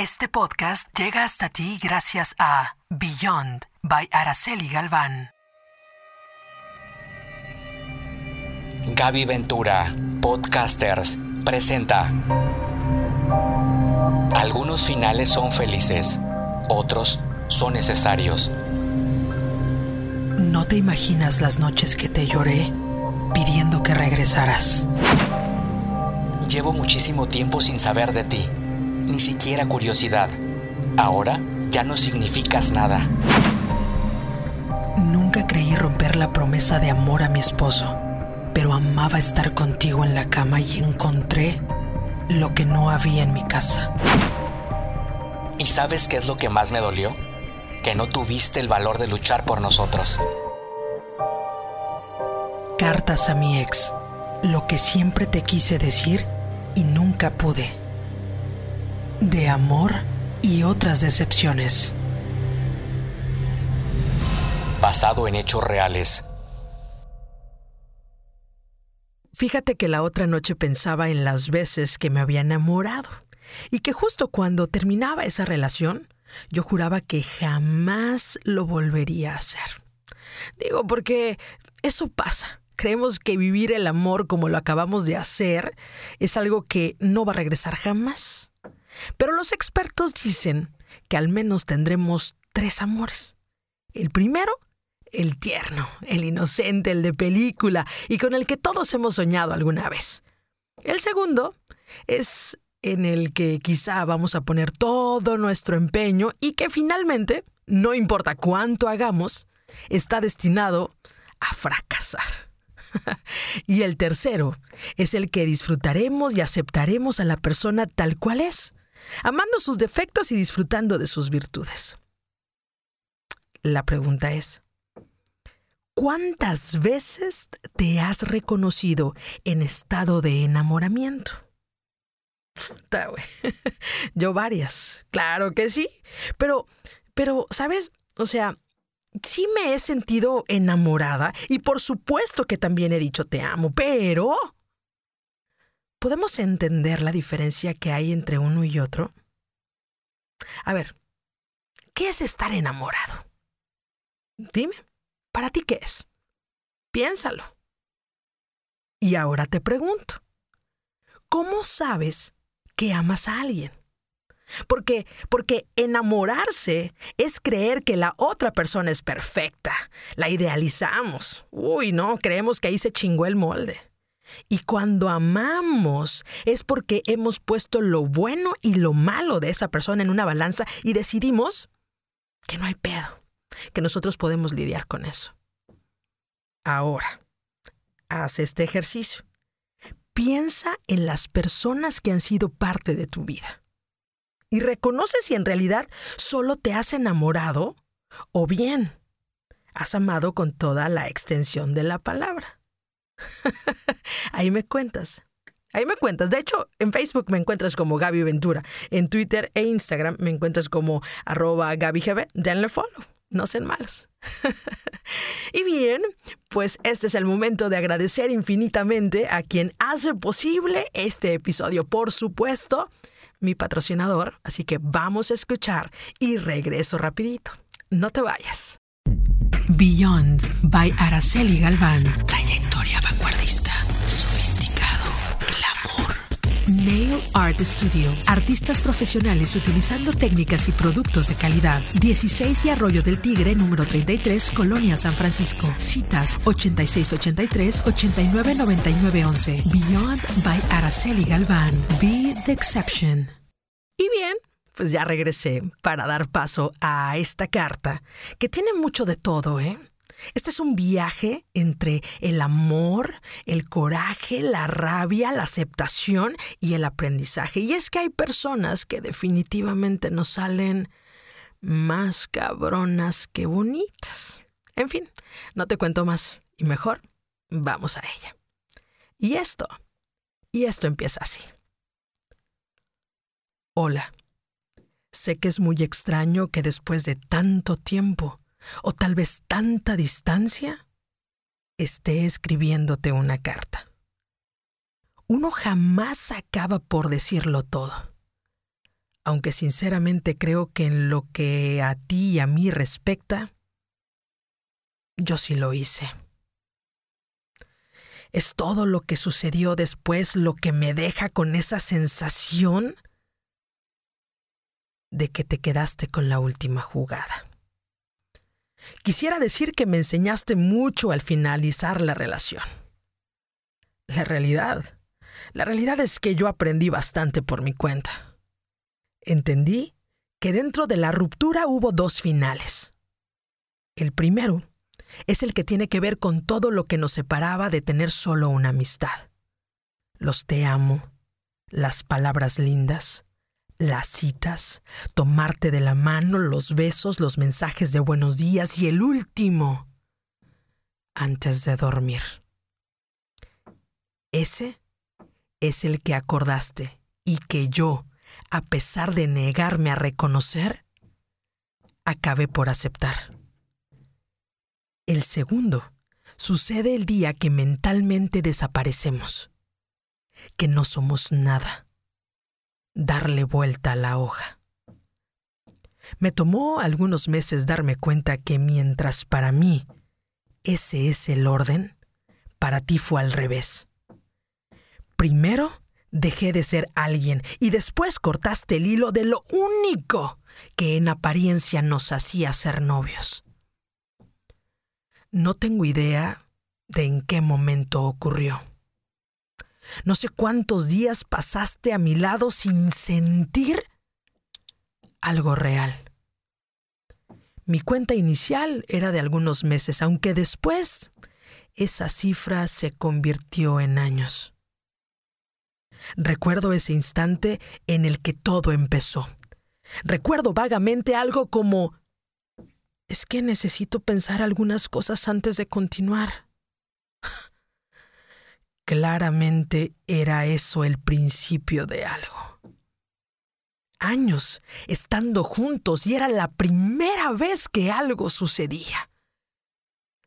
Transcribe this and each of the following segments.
Este podcast llega hasta ti gracias a Beyond by Araceli Galván. Gaby Ventura, Podcasters, presenta. Algunos finales son felices, otros son necesarios. No te imaginas las noches que te lloré pidiendo que regresaras. Llevo muchísimo tiempo sin saber de ti, ni siquiera curiosidad. Ahora ya no significas nada. Nunca creí romper la promesa de amor a mi esposo, pero amaba estar contigo en la cama y encontré lo que no había en mi casa. ¿Y sabes qué es lo que más me dolió? Que no tuviste el valor de luchar por nosotros. Cartas a mi ex, lo que siempre te quise decir y nunca pude. De amor y otras decepciones. Basado en hechos reales. Fíjate que la otra noche pensaba en las veces que me había enamorado y que justo cuando terminaba esa relación, yo juraba que jamás lo volvería a hacer. Digo, porque eso pasa. Creemos que vivir el amor como lo acabamos de hacer es algo que no va a regresar jamás. Pero los expertos dicen que al menos tendremos tres amores. El primero, el tierno, el inocente, el de película y con el que todos hemos soñado alguna vez. El segundo es en el que quizá vamos a poner todo nuestro empeño y que finalmente, no importa cuánto hagamos, está destinado a fracasar. y el tercero es el que disfrutaremos y aceptaremos a la persona tal cual es, amando sus defectos y disfrutando de sus virtudes. La pregunta es, ¿cuántas veces te has reconocido en estado de enamoramiento? Yo varias, claro que sí, pero, pero, ¿sabes? O sea, sí me he sentido enamorada y por supuesto que también he dicho te amo, pero... ¿Podemos entender la diferencia que hay entre uno y otro? A ver, ¿qué es estar enamorado? Dime, ¿para ti qué es? Piénsalo. Y ahora te pregunto, ¿cómo sabes que amas a alguien? Porque, porque enamorarse es creer que la otra persona es perfecta. La idealizamos. Uy, no, creemos que ahí se chingó el molde. Y cuando amamos es porque hemos puesto lo bueno y lo malo de esa persona en una balanza y decidimos que no hay pedo, que nosotros podemos lidiar con eso. Ahora, haz este ejercicio. Piensa en las personas que han sido parte de tu vida y reconoce si en realidad solo te has enamorado o bien has amado con toda la extensión de la palabra. Ahí me cuentas. Ahí me cuentas. De hecho, en Facebook me encuentras como Gaby Ventura. En Twitter e Instagram me encuentras como arroba GabyGB. Denle follow. No sean malos. y bien, pues este es el momento de agradecer infinitamente a quien hace posible este episodio. Por supuesto, mi patrocinador, así que vamos a escuchar y regreso rapidito. No te vayas. Beyond by Araceli Galván. Trayectoria vanguardista. Sofisticado. Glamour. Nail Art Studio. Artistas profesionales utilizando técnicas y productos de calidad. 16 y Arroyo del Tigre, número 33, Colonia San Francisco. Citas 8683-899911. Beyond by Araceli Galván. Be the exception. Y bien, pues ya regresé para dar paso a esta carta, que tiene mucho de todo, ¿eh? Este es un viaje entre el amor, el coraje, la rabia, la aceptación y el aprendizaje. Y es que hay personas que definitivamente nos salen más cabronas que bonitas. En fin, no te cuento más y mejor vamos a ella. Y esto, y esto empieza así. Hola. Sé que es muy extraño que después de tanto tiempo o tal vez tanta distancia, esté escribiéndote una carta. Uno jamás acaba por decirlo todo. aunque sinceramente creo que en lo que a ti y a mí respecta, yo sí lo hice. Es todo lo que sucedió después lo que me deja con esa sensación de que te quedaste con la última jugada. Quisiera decir que me enseñaste mucho al finalizar la relación. La realidad, la realidad es que yo aprendí bastante por mi cuenta. Entendí que dentro de la ruptura hubo dos finales. El primero es el que tiene que ver con todo lo que nos separaba de tener solo una amistad. Los te amo, las palabras lindas, las citas, tomarte de la mano, los besos, los mensajes de buenos días y el último, antes de dormir. Ese es el que acordaste y que yo, a pesar de negarme a reconocer, acabé por aceptar. El segundo sucede el día que mentalmente desaparecemos, que no somos nada darle vuelta a la hoja. Me tomó algunos meses darme cuenta que mientras para mí ese es el orden, para ti fue al revés. Primero dejé de ser alguien y después cortaste el hilo de lo único que en apariencia nos hacía ser novios. No tengo idea de en qué momento ocurrió. No sé cuántos días pasaste a mi lado sin sentir algo real. Mi cuenta inicial era de algunos meses, aunque después esa cifra se convirtió en años. Recuerdo ese instante en el que todo empezó. Recuerdo vagamente algo como es que necesito pensar algunas cosas antes de continuar. Claramente era eso el principio de algo. Años estando juntos y era la primera vez que algo sucedía.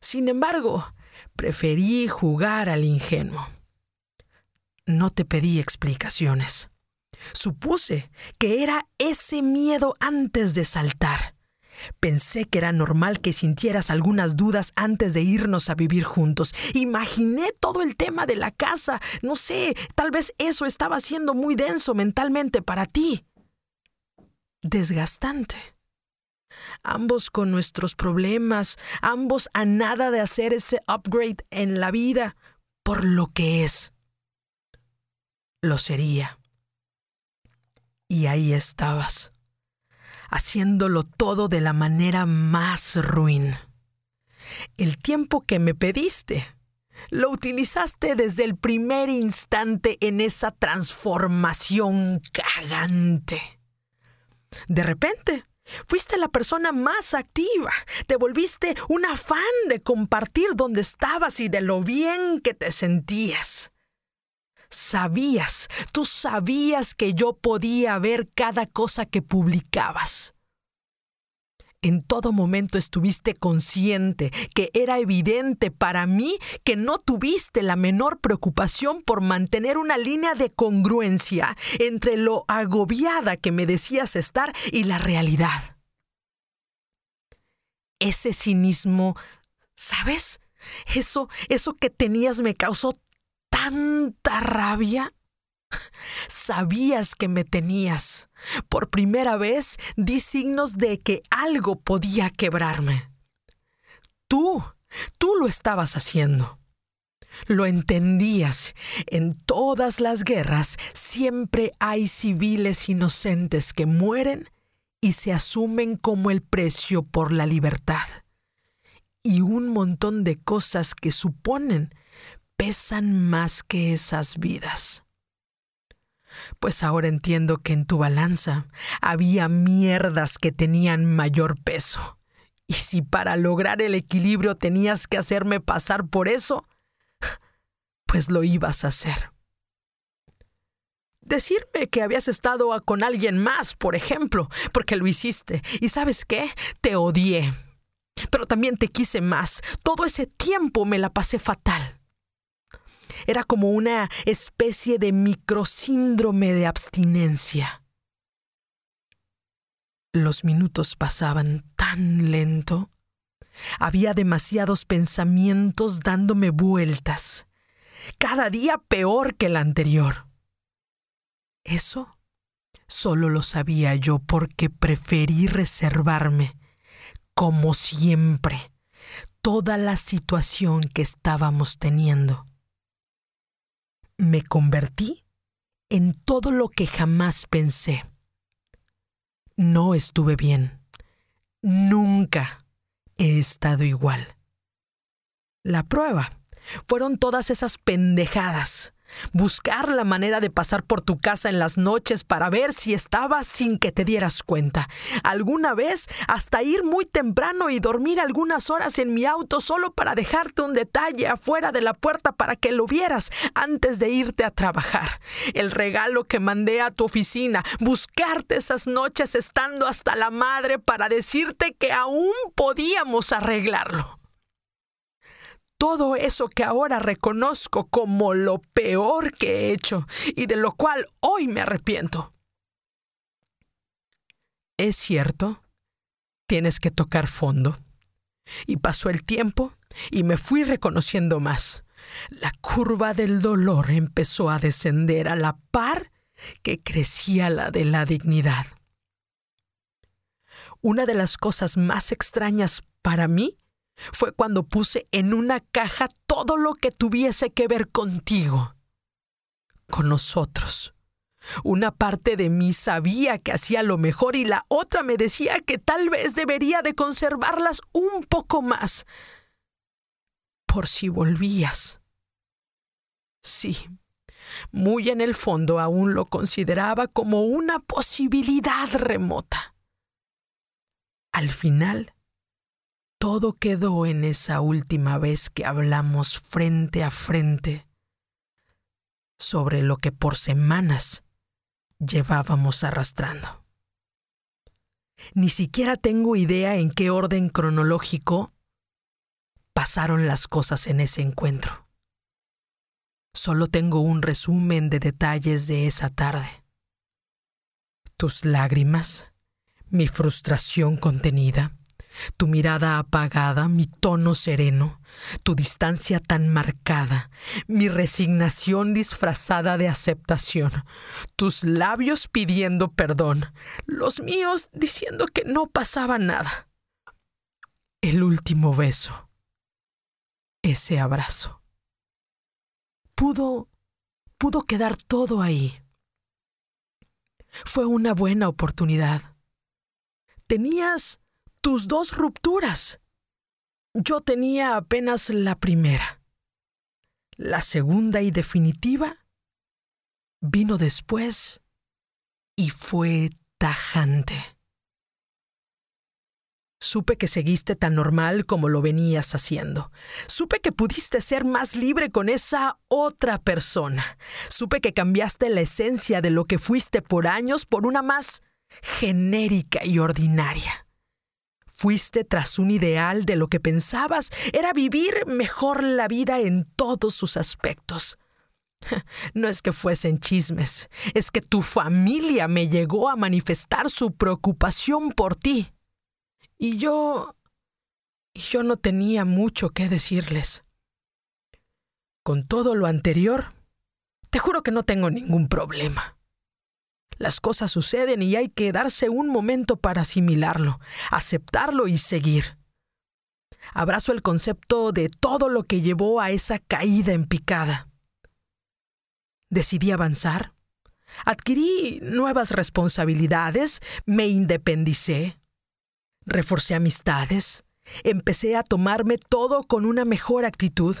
Sin embargo, preferí jugar al ingenuo. No te pedí explicaciones. Supuse que era ese miedo antes de saltar Pensé que era normal que sintieras algunas dudas antes de irnos a vivir juntos. Imaginé todo el tema de la casa. No sé, tal vez eso estaba siendo muy denso mentalmente para ti. Desgastante. Ambos con nuestros problemas, ambos a nada de hacer ese upgrade en la vida por lo que es. Lo sería. Y ahí estabas haciéndolo todo de la manera más ruin. El tiempo que me pediste lo utilizaste desde el primer instante en esa transformación cagante. De repente, fuiste la persona más activa, te volviste un afán de compartir dónde estabas y de lo bien que te sentías. Sabías, tú sabías que yo podía ver cada cosa que publicabas. En todo momento estuviste consciente que era evidente para mí que no tuviste la menor preocupación por mantener una línea de congruencia entre lo agobiada que me decías estar y la realidad. Ese cinismo, ¿sabes? Eso, eso que tenías me causó tanta rabia? Sabías que me tenías. Por primera vez di signos de que algo podía quebrarme. Tú, tú lo estabas haciendo. Lo entendías. En todas las guerras siempre hay civiles inocentes que mueren y se asumen como el precio por la libertad. Y un montón de cosas que suponen pesan más que esas vidas. Pues ahora entiendo que en tu balanza había mierdas que tenían mayor peso. Y si para lograr el equilibrio tenías que hacerme pasar por eso, pues lo ibas a hacer. Decirme que habías estado con alguien más, por ejemplo, porque lo hiciste. Y sabes qué? Te odié. Pero también te quise más. Todo ese tiempo me la pasé fatal. Era como una especie de microsíndrome de abstinencia. Los minutos pasaban tan lento. Había demasiados pensamientos dándome vueltas, cada día peor que el anterior. Eso solo lo sabía yo porque preferí reservarme, como siempre, toda la situación que estábamos teniendo. Me convertí en todo lo que jamás pensé. No estuve bien. Nunca he estado igual. La prueba fueron todas esas pendejadas buscar la manera de pasar por tu casa en las noches para ver si estabas sin que te dieras cuenta. Alguna vez hasta ir muy temprano y dormir algunas horas en mi auto solo para dejarte un detalle afuera de la puerta para que lo vieras antes de irte a trabajar. El regalo que mandé a tu oficina, buscarte esas noches estando hasta la madre para decirte que aún podíamos arreglarlo todo eso que ahora reconozco como lo peor que he hecho y de lo cual hoy me arrepiento. Es cierto, tienes que tocar fondo. Y pasó el tiempo y me fui reconociendo más. La curva del dolor empezó a descender a la par que crecía la de la dignidad. Una de las cosas más extrañas para mí fue cuando puse en una caja todo lo que tuviese que ver contigo, con nosotros. Una parte de mí sabía que hacía lo mejor y la otra me decía que tal vez debería de conservarlas un poco más, por si volvías. Sí, muy en el fondo aún lo consideraba como una posibilidad remota. Al final, todo quedó en esa última vez que hablamos frente a frente sobre lo que por semanas llevábamos arrastrando. Ni siquiera tengo idea en qué orden cronológico pasaron las cosas en ese encuentro. Solo tengo un resumen de detalles de esa tarde. Tus lágrimas, mi frustración contenida, tu mirada apagada, mi tono sereno, tu distancia tan marcada, mi resignación disfrazada de aceptación, tus labios pidiendo perdón, los míos diciendo que no pasaba nada. El último beso, ese abrazo. Pudo, pudo quedar todo ahí. Fue una buena oportunidad. Tenías tus dos rupturas. Yo tenía apenas la primera. La segunda y definitiva vino después y fue tajante. Supe que seguiste tan normal como lo venías haciendo. Supe que pudiste ser más libre con esa otra persona. Supe que cambiaste la esencia de lo que fuiste por años por una más genérica y ordinaria. Fuiste tras un ideal de lo que pensabas era vivir mejor la vida en todos sus aspectos. No es que fuesen chismes, es que tu familia me llegó a manifestar su preocupación por ti. Y yo... yo no tenía mucho que decirles. Con todo lo anterior, te juro que no tengo ningún problema. Las cosas suceden y hay que darse un momento para asimilarlo, aceptarlo y seguir. Abrazo el concepto de todo lo que llevó a esa caída en picada. Decidí avanzar, adquirí nuevas responsabilidades, me independicé, reforcé amistades, empecé a tomarme todo con una mejor actitud.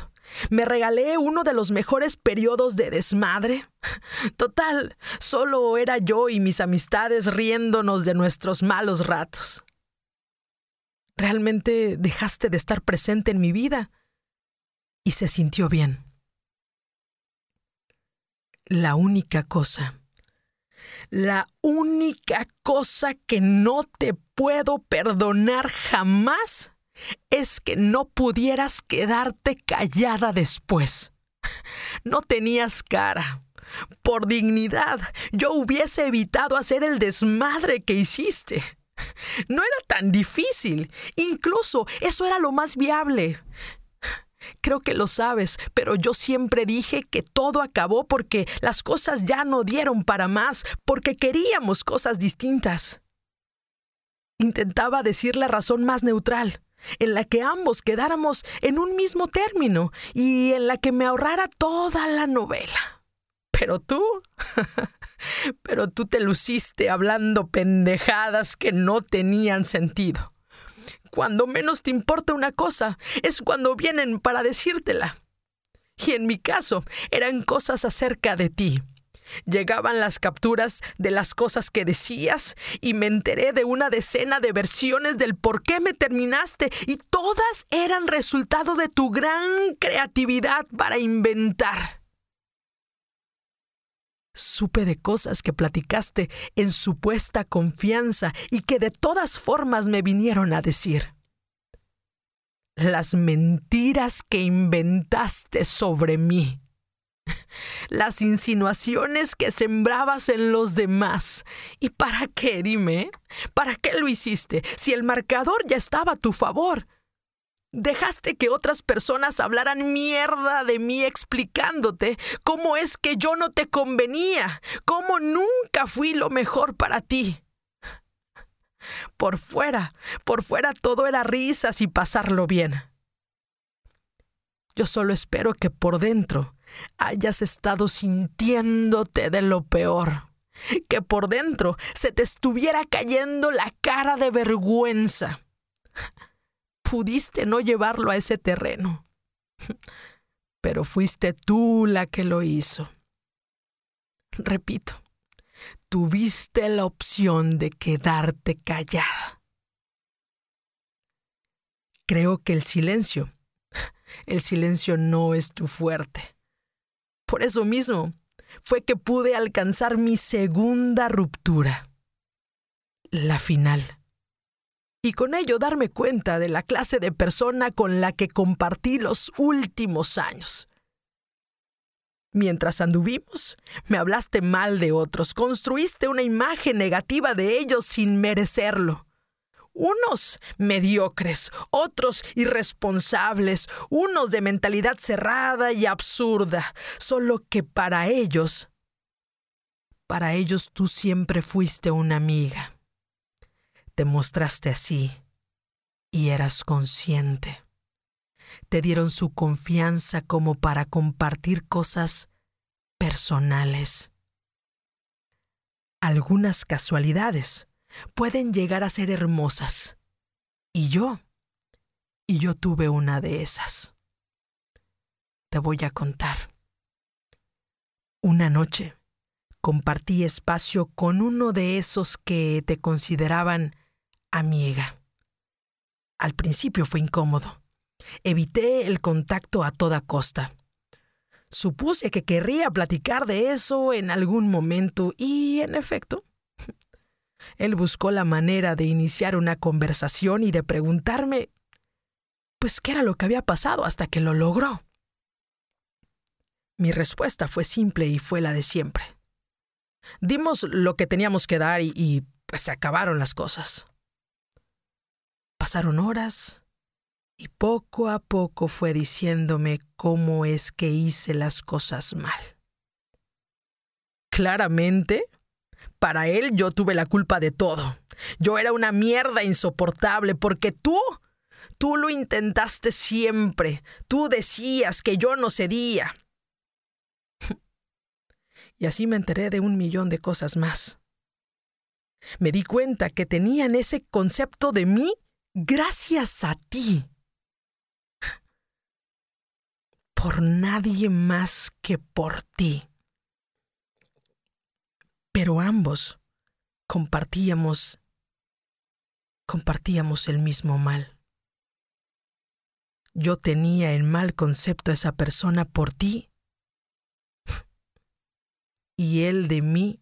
Me regalé uno de los mejores periodos de desmadre. Total, solo era yo y mis amistades riéndonos de nuestros malos ratos. Realmente dejaste de estar presente en mi vida y se sintió bien. La única cosa, la única cosa que no te puedo perdonar jamás es que no pudieras quedarte callada después. No tenías cara. Por dignidad, yo hubiese evitado hacer el desmadre que hiciste. No era tan difícil. Incluso eso era lo más viable. Creo que lo sabes, pero yo siempre dije que todo acabó porque las cosas ya no dieron para más, porque queríamos cosas distintas. Intentaba decir la razón más neutral, en la que ambos quedáramos en un mismo término y en la que me ahorrara toda la novela. Pero tú, pero tú te luciste hablando pendejadas que no tenían sentido. Cuando menos te importa una cosa es cuando vienen para decírtela. Y en mi caso eran cosas acerca de ti. Llegaban las capturas de las cosas que decías y me enteré de una decena de versiones del por qué me terminaste y todas eran resultado de tu gran creatividad para inventar. Supe de cosas que platicaste en supuesta confianza y que de todas formas me vinieron a decir. Las mentiras que inventaste sobre mí. Las insinuaciones que sembrabas en los demás. ¿Y para qué, dime? ¿Para qué lo hiciste si el marcador ya estaba a tu favor? Dejaste que otras personas hablaran mierda de mí explicándote cómo es que yo no te convenía, cómo nunca fui lo mejor para ti. Por fuera, por fuera todo era risas y pasarlo bien. Yo solo espero que por dentro hayas estado sintiéndote de lo peor, que por dentro se te estuviera cayendo la cara de vergüenza pudiste no llevarlo a ese terreno. Pero fuiste tú la que lo hizo. Repito, tuviste la opción de quedarte callada. Creo que el silencio, el silencio no es tu fuerte. Por eso mismo fue que pude alcanzar mi segunda ruptura, la final y con ello darme cuenta de la clase de persona con la que compartí los últimos años. Mientras anduvimos, me hablaste mal de otros, construiste una imagen negativa de ellos sin merecerlo. Unos mediocres, otros irresponsables, unos de mentalidad cerrada y absurda, solo que para ellos, para ellos tú siempre fuiste una amiga te mostraste así y eras consciente. Te dieron su confianza como para compartir cosas personales. Algunas casualidades pueden llegar a ser hermosas. Y yo, y yo tuve una de esas. Te voy a contar. Una noche compartí espacio con uno de esos que te consideraban amiga. Al principio fue incómodo. Evité el contacto a toda costa. Supuse que querría platicar de eso en algún momento y, en efecto, él buscó la manera de iniciar una conversación y de preguntarme, pues, qué era lo que había pasado hasta que lo logró. Mi respuesta fue simple y fue la de siempre. Dimos lo que teníamos que dar y, pues se acabaron las cosas. Pasaron horas y poco a poco fue diciéndome cómo es que hice las cosas mal. Claramente, para él yo tuve la culpa de todo. Yo era una mierda insoportable porque tú, tú lo intentaste siempre. Tú decías que yo no cedía. Y así me enteré de un millón de cosas más. Me di cuenta que tenían ese concepto de mí gracias a ti. Por nadie más que por ti. Pero ambos compartíamos compartíamos el mismo mal. Yo tenía el mal concepto de esa persona por ti y él de mí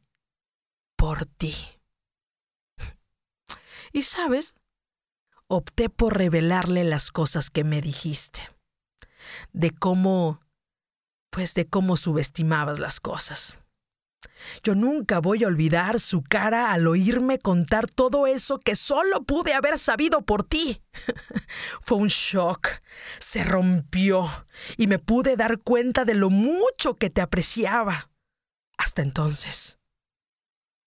por ti. Y sabes, opté por revelarle las cosas que me dijiste, de cómo, pues de cómo subestimabas las cosas. Yo nunca voy a olvidar su cara al oírme contar todo eso que solo pude haber sabido por ti. Fue un shock. Se rompió y me pude dar cuenta de lo mucho que te apreciaba. Hasta entonces.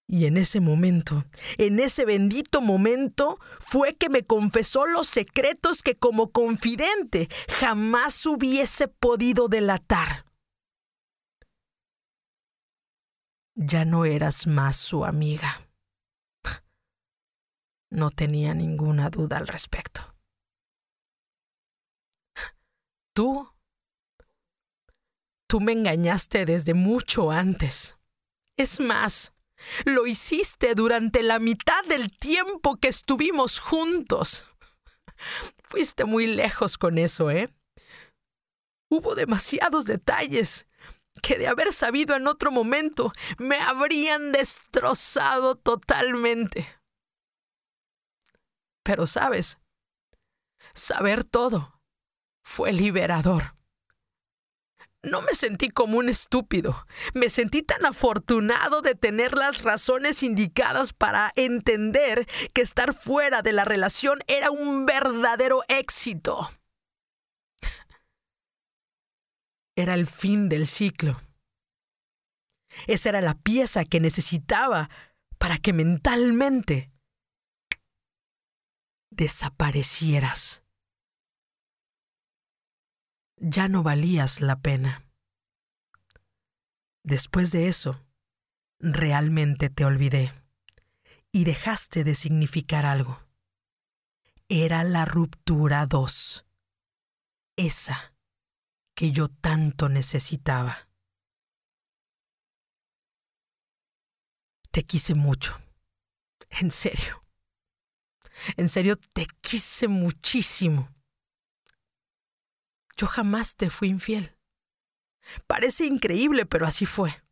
Y en ese momento, en ese bendito momento, fue que me confesó los secretos que como confidente jamás hubiese podido delatar. Ya no eras más su amiga. No tenía ninguna duda al respecto. Tú, tú me engañaste desde mucho antes. Es más, lo hiciste durante la mitad del tiempo que estuvimos juntos. Fuiste muy lejos con eso, ¿eh? Hubo demasiados detalles que de haber sabido en otro momento me habrían destrozado totalmente. Pero sabes, saber todo fue liberador. No me sentí como un estúpido. Me sentí tan afortunado de tener las razones indicadas para entender que estar fuera de la relación era un verdadero éxito. Era el fin del ciclo. Esa era la pieza que necesitaba para que mentalmente desaparecieras ya no valías la pena. Después de eso, realmente te olvidé y dejaste de significar algo. Era la ruptura 2, esa que yo tanto necesitaba. Te quise mucho, en serio. En serio, te quise muchísimo. Yo jamás te fui infiel. Parece increíble, pero así fue.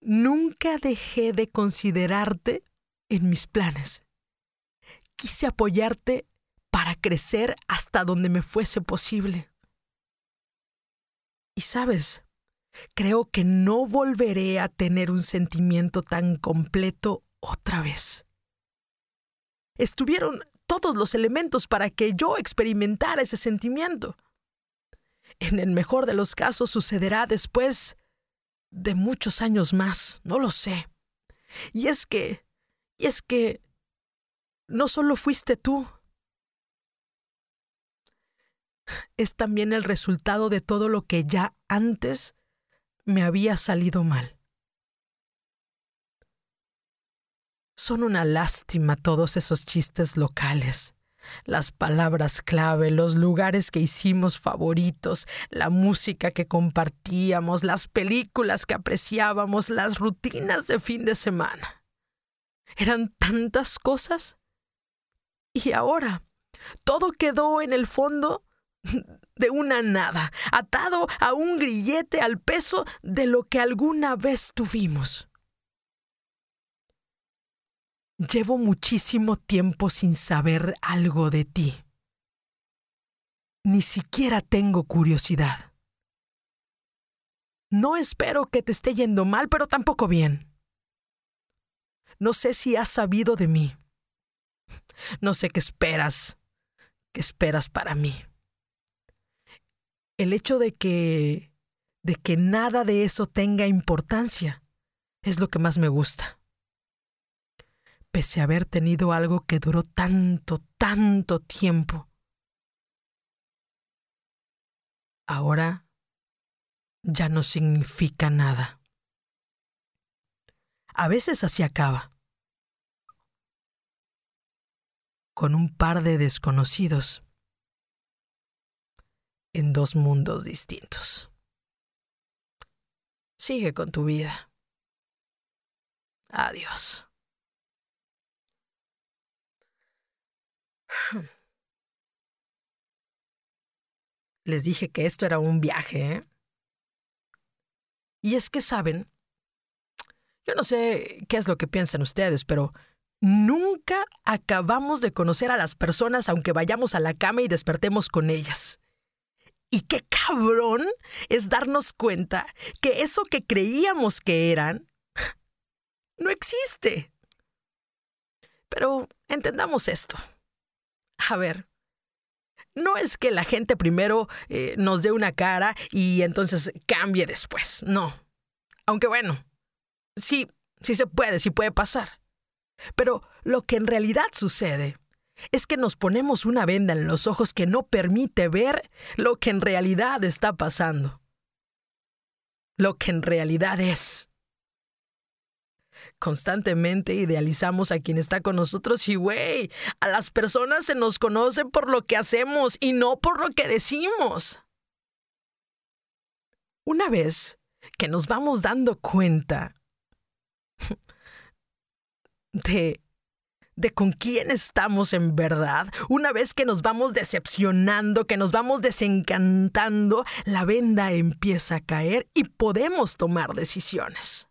Nunca dejé de considerarte en mis planes. Quise apoyarte para crecer hasta donde me fuese posible. Y sabes, creo que no volveré a tener un sentimiento tan completo otra vez. Estuvieron todos los elementos para que yo experimentara ese sentimiento. En el mejor de los casos sucederá después de muchos años más, no lo sé. Y es que, y es que, no solo fuiste tú, es también el resultado de todo lo que ya antes me había salido mal. Son una lástima todos esos chistes locales. Las palabras clave, los lugares que hicimos favoritos, la música que compartíamos, las películas que apreciábamos, las rutinas de fin de semana. Eran tantas cosas. Y ahora, todo quedó en el fondo de una nada, atado a un grillete al peso de lo que alguna vez tuvimos. Llevo muchísimo tiempo sin saber algo de ti. Ni siquiera tengo curiosidad. No espero que te esté yendo mal, pero tampoco bien. No sé si has sabido de mí. No sé qué esperas, qué esperas para mí. El hecho de que de que nada de eso tenga importancia es lo que más me gusta pese a haber tenido algo que duró tanto, tanto tiempo. Ahora ya no significa nada. A veces así acaba. Con un par de desconocidos en dos mundos distintos. Sigue con tu vida. Adiós. Les dije que esto era un viaje. ¿eh? Y es que saben, yo no sé qué es lo que piensan ustedes, pero nunca acabamos de conocer a las personas aunque vayamos a la cama y despertemos con ellas. Y qué cabrón es darnos cuenta que eso que creíamos que eran no existe. Pero entendamos esto. A ver, no es que la gente primero eh, nos dé una cara y entonces cambie después, no. Aunque bueno, sí, sí se puede, sí puede pasar. Pero lo que en realidad sucede es que nos ponemos una venda en los ojos que no permite ver lo que en realidad está pasando. Lo que en realidad es. Constantemente idealizamos a quien está con nosotros y, güey, a las personas se nos conoce por lo que hacemos y no por lo que decimos. Una vez que nos vamos dando cuenta de de con quién estamos en verdad, una vez que nos vamos decepcionando, que nos vamos desencantando, la venda empieza a caer y podemos tomar decisiones.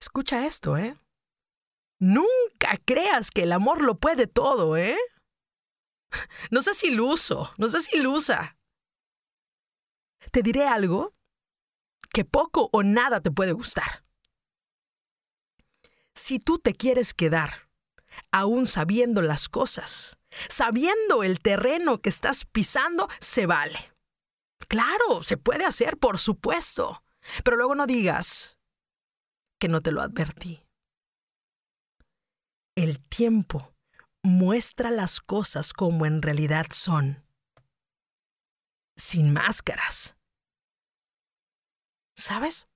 Escucha esto, ¿eh? Nunca creas que el amor lo puede todo, ¿eh? No seas iluso, no seas ilusa. Te diré algo que poco o nada te puede gustar. Si tú te quieres quedar, aún sabiendo las cosas, sabiendo el terreno que estás pisando, se vale. Claro, se puede hacer, por supuesto. Pero luego no digas que no te lo advertí. El tiempo muestra las cosas como en realidad son, sin máscaras. ¿Sabes?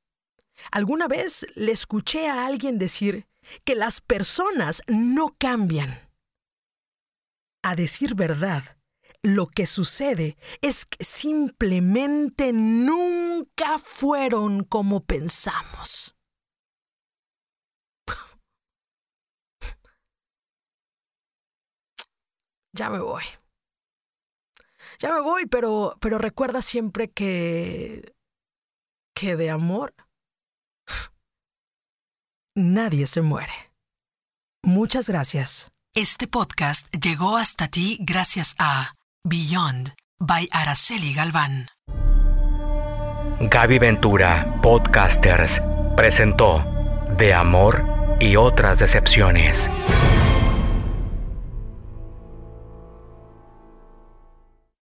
Alguna vez le escuché a alguien decir que las personas no cambian. A decir verdad, lo que sucede es que simplemente nunca fueron como pensamos. Ya me voy. Ya me voy, pero, pero recuerda siempre que... que de amor nadie se muere. Muchas gracias. Este podcast llegó hasta ti gracias a Beyond by Araceli Galván. Gaby Ventura, Podcasters, presentó De Amor y otras decepciones.